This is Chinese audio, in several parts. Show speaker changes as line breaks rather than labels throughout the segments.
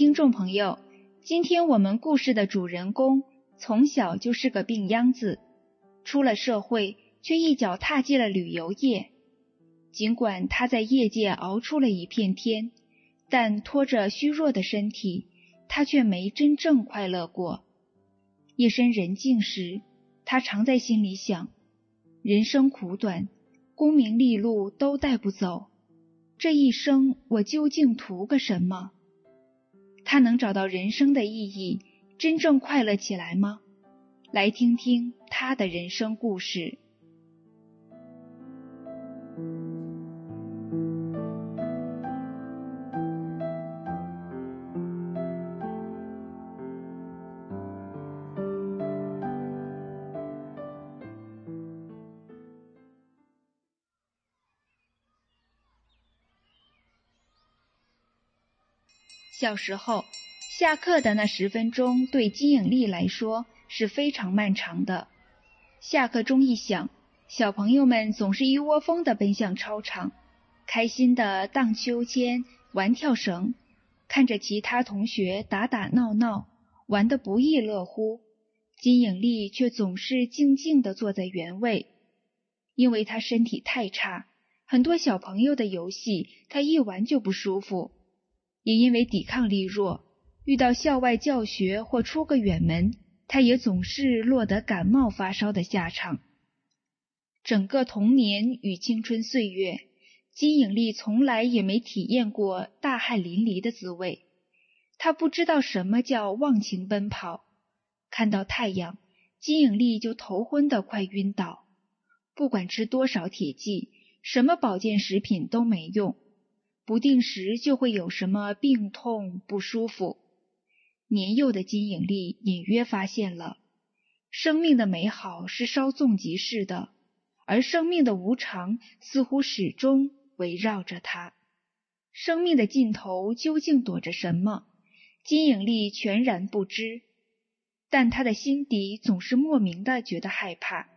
听众朋友，今天我们故事的主人公从小就是个病秧子，出了社会却一脚踏进了旅游业。尽管他在业界熬出了一片天，但拖着虚弱的身体，他却没真正快乐过。夜深人静时，他常在心里想：人生苦短，功名利禄都带不走，这一生我究竟图个什么？他能找到人生的意义，真正快乐起来吗？来听听他的人生故事。小时候，下课的那十分钟对金颖丽来说是非常漫长的。下课钟一响，小朋友们总是一窝蜂地奔向操场，开心地荡秋千、玩跳绳，看着其他同学打打闹闹，玩得不亦乐乎。金颖丽却总是静静地坐在原位，因为她身体太差，很多小朋友的游戏她一玩就不舒服。也因为抵抗力弱，遇到校外教学或出个远门，他也总是落得感冒发烧的下场。整个童年与青春岁月，金颖丽从来也没体验过大汗淋漓的滋味。她不知道什么叫忘情奔跑，看到太阳，金颖丽就头昏得快晕倒。不管吃多少铁剂，什么保健食品都没用。不定时就会有什么病痛不舒服。年幼的金颖丽隐约发现了，生命的美好是稍纵即逝的，而生命的无常似乎始终围绕着她。生命的尽头究竟躲着什么？金颖丽全然不知，但她的心底总是莫名的觉得害怕。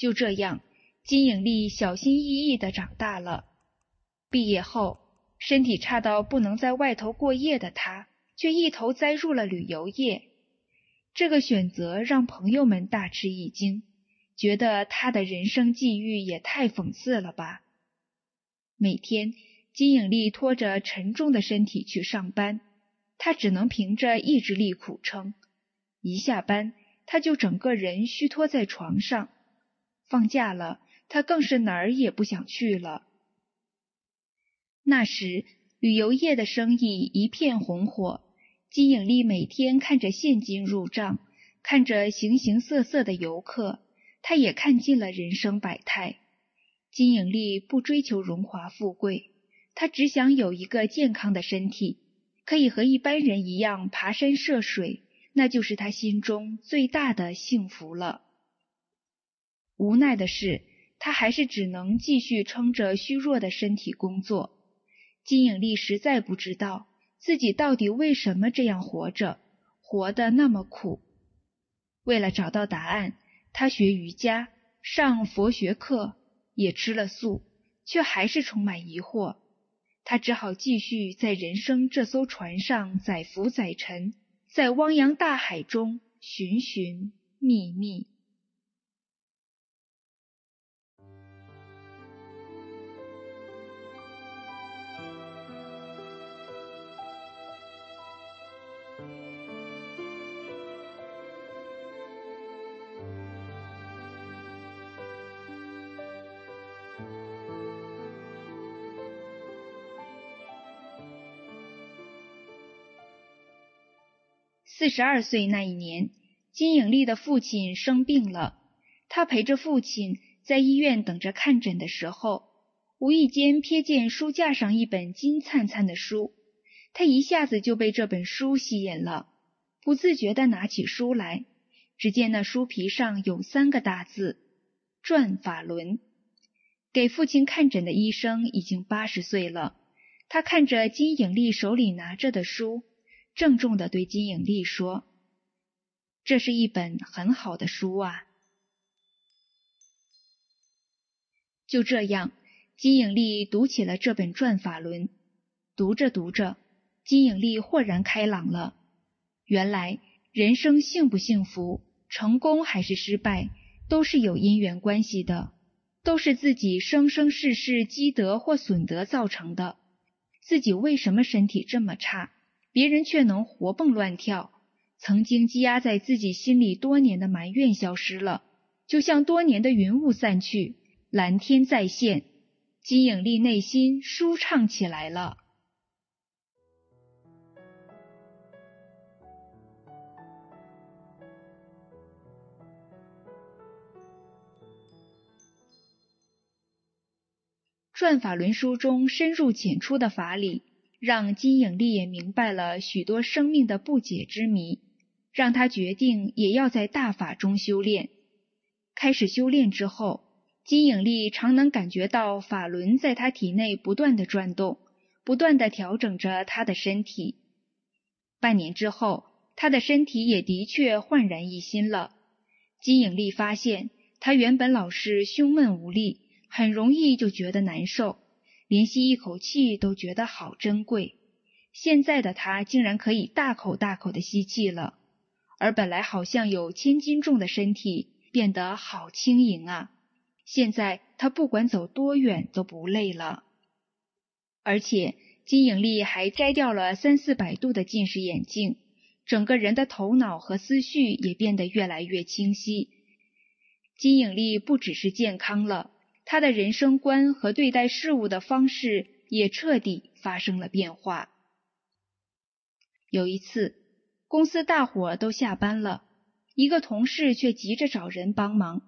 就这样，金颖丽小心翼翼的长大了。毕业后，身体差到不能在外头过夜的她，却一头栽入了旅游业。这个选择让朋友们大吃一惊，觉得她的人生际遇也太讽刺了吧。每天，金颖丽拖着沉重的身体去上班，她只能凭着意志力苦撑。一下班，她就整个人虚脱在床上。放假了，他更是哪儿也不想去了。那时，旅游业的生意一片红火，金颖丽每天看着现金入账，看着形形色色的游客，她也看尽了人生百态。金颖丽不追求荣华富贵，她只想有一个健康的身体，可以和一般人一样爬山涉水，那就是她心中最大的幸福了。无奈的是，他还是只能继续撑着虚弱的身体工作。金颖丽实在不知道自己到底为什么这样活着，活得那么苦。为了找到答案，他学瑜伽，上佛学课，也吃了素，却还是充满疑惑。他只好继续在人生这艘船上载浮载沉，在汪洋大海中寻寻觅觅。四十二岁那一年，金颖丽的父亲生病了，他陪着父亲在医院等着看诊的时候，无意间瞥见书架上一本金灿灿的书，他一下子就被这本书吸引了，不自觉地拿起书来。只见那书皮上有三个大字“转法轮”。给父亲看诊的医生已经八十岁了，他看着金颖丽手里拿着的书，郑重地对金颖丽说：“这是一本很好的书啊。”就这样，金颖丽读起了这本《转法轮》。读着读着，金颖丽豁然开朗了。原来，人生幸不幸福？成功还是失败，都是有因缘关系的，都是自己生生世世积德或损德造成的。自己为什么身体这么差，别人却能活蹦乱跳？曾经积压在自己心里多年的埋怨消失了，就像多年的云雾散去，蓝天再现，金颖丽内心舒畅起来了。转法轮书中深入浅出的法理，让金颖丽也明白了许多生命的不解之谜，让他决定也要在大法中修炼。开始修炼之后，金颖丽常能感觉到法轮在他体内不断的转动，不断的调整着他的身体。半年之后，他的身体也的确焕然一新了。金颖丽发现，他原本老是胸闷无力。很容易就觉得难受，连吸一口气都觉得好珍贵。现在的他竟然可以大口大口的吸气了，而本来好像有千斤重的身体变得好轻盈啊！现在他不管走多远都不累了。而且金颖丽还摘掉了三四百度的近视眼镜，整个人的头脑和思绪也变得越来越清晰。金颖丽不只是健康了。他的人生观和对待事物的方式也彻底发生了变化。有一次，公司大伙都下班了，一个同事却急着找人帮忙。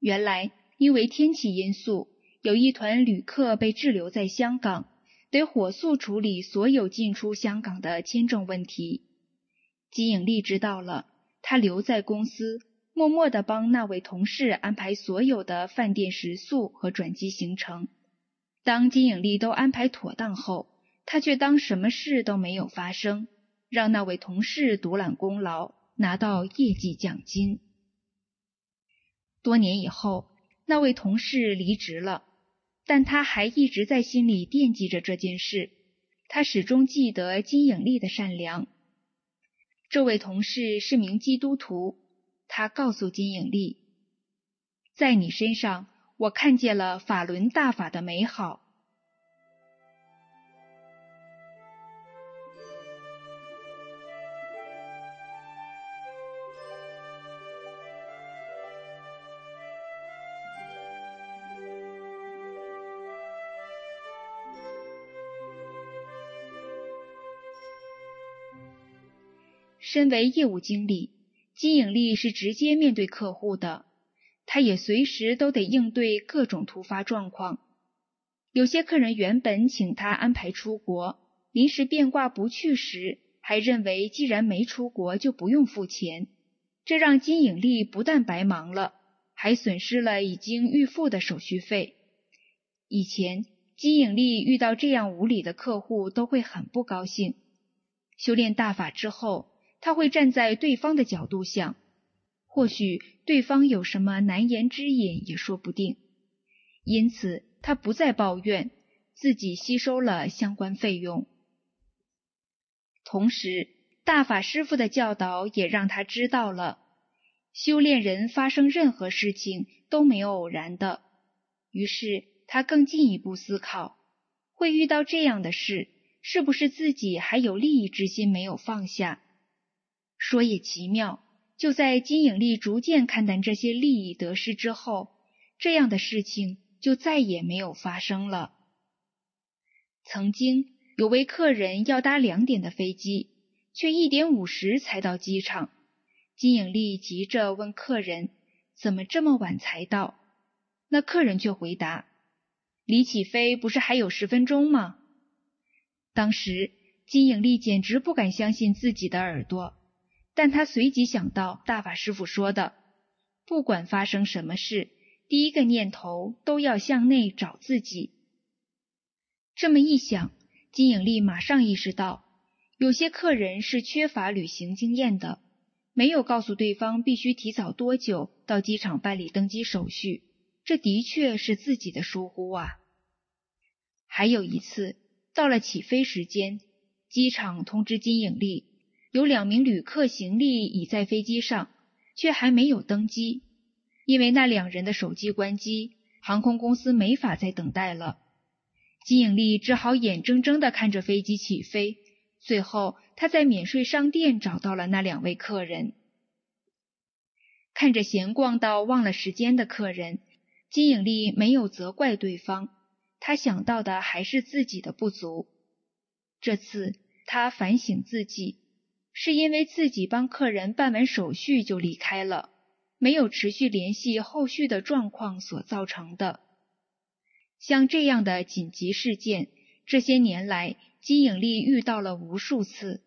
原来，因为天气因素，有一团旅客被滞留在香港，得火速处理所有进出香港的签证问题。金颖丽知道了，他留在公司。默默地帮那位同事安排所有的饭店食宿和转机行程。当金颖丽都安排妥当后，他却当什么事都没有发生，让那位同事独揽功劳，拿到业绩奖金。多年以后，那位同事离职了，但他还一直在心里惦记着这件事。他始终记得金颖丽的善良。这位同事是名基督徒。他告诉金颖丽：“在你身上，我看见了法轮大法的美好。”身为业务经理。金颖丽是直接面对客户的，她也随时都得应对各种突发状况。有些客人原本请她安排出国，临时变卦不去时，还认为既然没出国就不用付钱，这让金颖丽不但白忙了，还损失了已经预付的手续费。以前金颖丽遇到这样无理的客户都会很不高兴，修炼大法之后。他会站在对方的角度想，或许对方有什么难言之隐也说不定，因此他不再抱怨，自己吸收了相关费用。同时，大法师父的教导也让他知道了，修炼人发生任何事情都没有偶然的。于是他更进一步思考，会遇到这样的事，是不是自己还有利益之心没有放下？说也奇妙，就在金颖丽逐渐看淡这些利益得失之后，这样的事情就再也没有发生了。曾经有位客人要搭两点的飞机，却一点五十才到机场。金颖丽急着问客人：“怎么这么晚才到？”那客人却回答：“离起飞不是还有十分钟吗？”当时金颖丽简直不敢相信自己的耳朵，但他随即想到大法师傅说的：“不管发生什么事，第一个念头都要向内找自己。”这么一想，金颖丽马上意识到，有些客人是缺乏旅行经验的。没有告诉对方必须提早多久到机场办理登机手续，这的确是自己的疏忽啊。还有一次，到了起飞时间，机场通知金颖丽，有两名旅客行李已在飞机上，却还没有登机，因为那两人的手机关机，航空公司没法再等待了。金影丽只好眼睁睁的看着飞机起飞。最后，他在免税商店找到了那两位客人。看着闲逛到忘了时间的客人，金影丽没有责怪对方，他想到的还是自己的不足。这次他反省自己，是因为自己帮客人办完手续就离开了，没有持续联系后续的状况所造成的。像这样的紧急事件，这些年来。金颖丽遇到了无数次，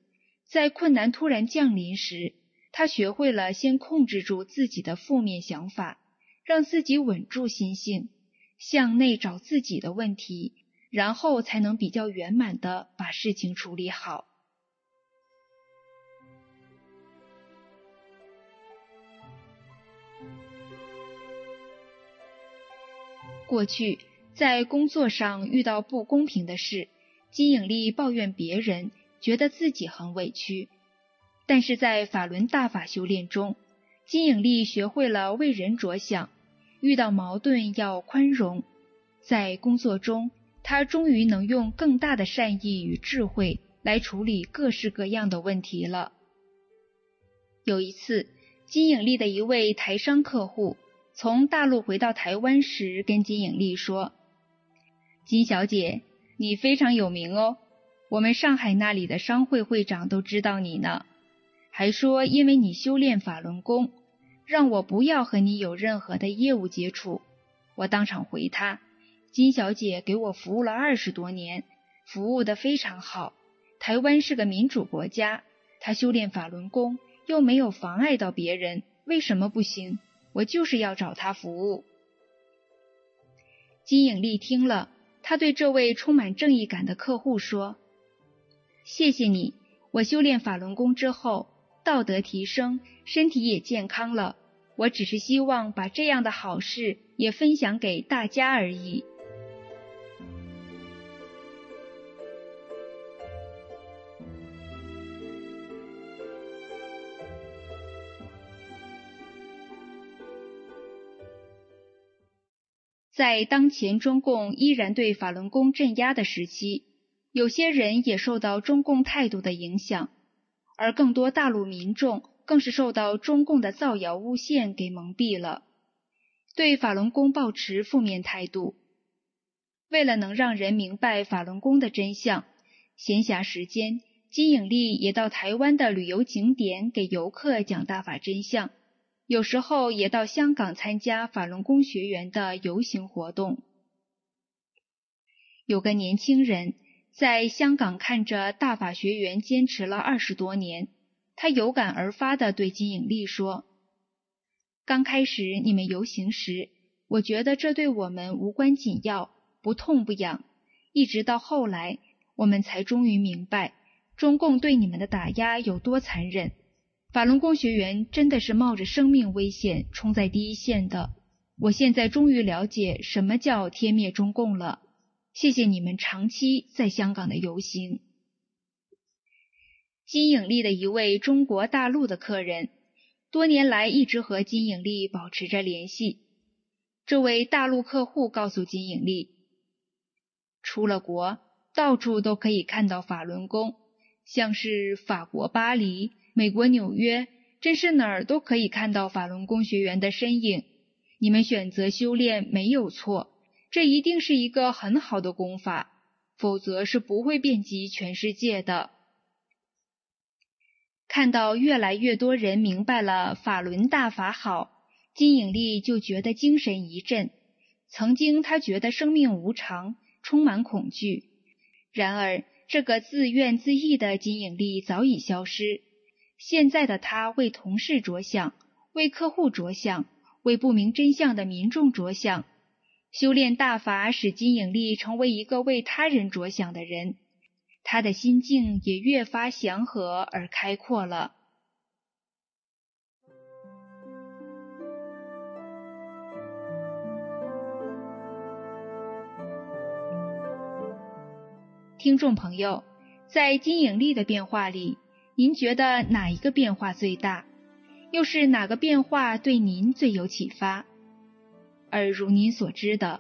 在困难突然降临时，她学会了先控制住自己的负面想法，让自己稳住心性，向内找自己的问题，然后才能比较圆满的把事情处理好。过去在工作上遇到不公平的事。金颖丽抱怨别人，觉得自己很委屈，但是在法轮大法修炼中，金颖丽学会了为人着想，遇到矛盾要宽容。在工作中，她终于能用更大的善意与智慧来处理各式各样的问题了。有一次，金颖丽的一位台商客户从大陆回到台湾时，跟金颖丽说：“金小姐。”你非常有名哦，我们上海那里的商会会长都知道你呢，还说因为你修炼法轮功，让我不要和你有任何的业务接触。我当场回他：金小姐给我服务了二十多年，服务的非常好。台湾是个民主国家，她修炼法轮功又没有妨碍到别人，为什么不行？我就是要找他服务。金影丽听了。他对这位充满正义感的客户说：“谢谢你，我修炼法轮功之后，道德提升，身体也健康了。我只是希望把这样的好事也分享给大家而已。”在当前中共依然对法轮功镇压的时期，有些人也受到中共态度的影响，而更多大陆民众更是受到中共的造谣诬陷给蒙蔽了，对法轮功抱持负面态度。为了能让人明白法轮功的真相，闲暇时间，金颖丽也到台湾的旅游景点给游客讲大法真相。有时候也到香港参加法轮功学员的游行活动。有个年轻人在香港看着大法学员坚持了二十多年，他有感而发地对金颖丽说：“刚开始你们游行时，我觉得这对我们无关紧要，不痛不痒。一直到后来，我们才终于明白中共对你们的打压有多残忍。”法轮功学员真的是冒着生命危险冲在第一线的。我现在终于了解什么叫天灭中共了。谢谢你们长期在香港的游行。金颖丽的一位中国大陆的客人，多年来一直和金颖丽保持着联系。这位大陆客户告诉金颖丽，出了国，到处都可以看到法轮功，像是法国巴黎。美国纽约真是哪儿都可以看到法轮功学员的身影。你们选择修炼没有错，这一定是一个很好的功法，否则是不会遍及全世界的。看到越来越多人明白了法轮大法好，金颖丽就觉得精神一振。曾经他觉得生命无常，充满恐惧。然而，这个自怨自艾的金影丽早已消失。现在的他为同事着想，为客户着想，为不明真相的民众着想。修炼大法使金颖丽成为一个为他人着想的人。他的心境也越发祥和而开阔了。听众朋友，在金颖丽的变化里，您觉得哪一个变化最大？又是哪个变化对您最有启发？而如您所知的，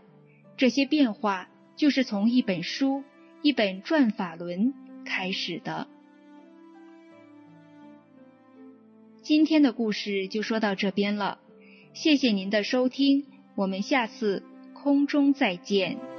这些变化就是从一本书。一本《转法轮》开始的。今天的故事就说到这边了，谢谢您的收听，我们下次空中再见。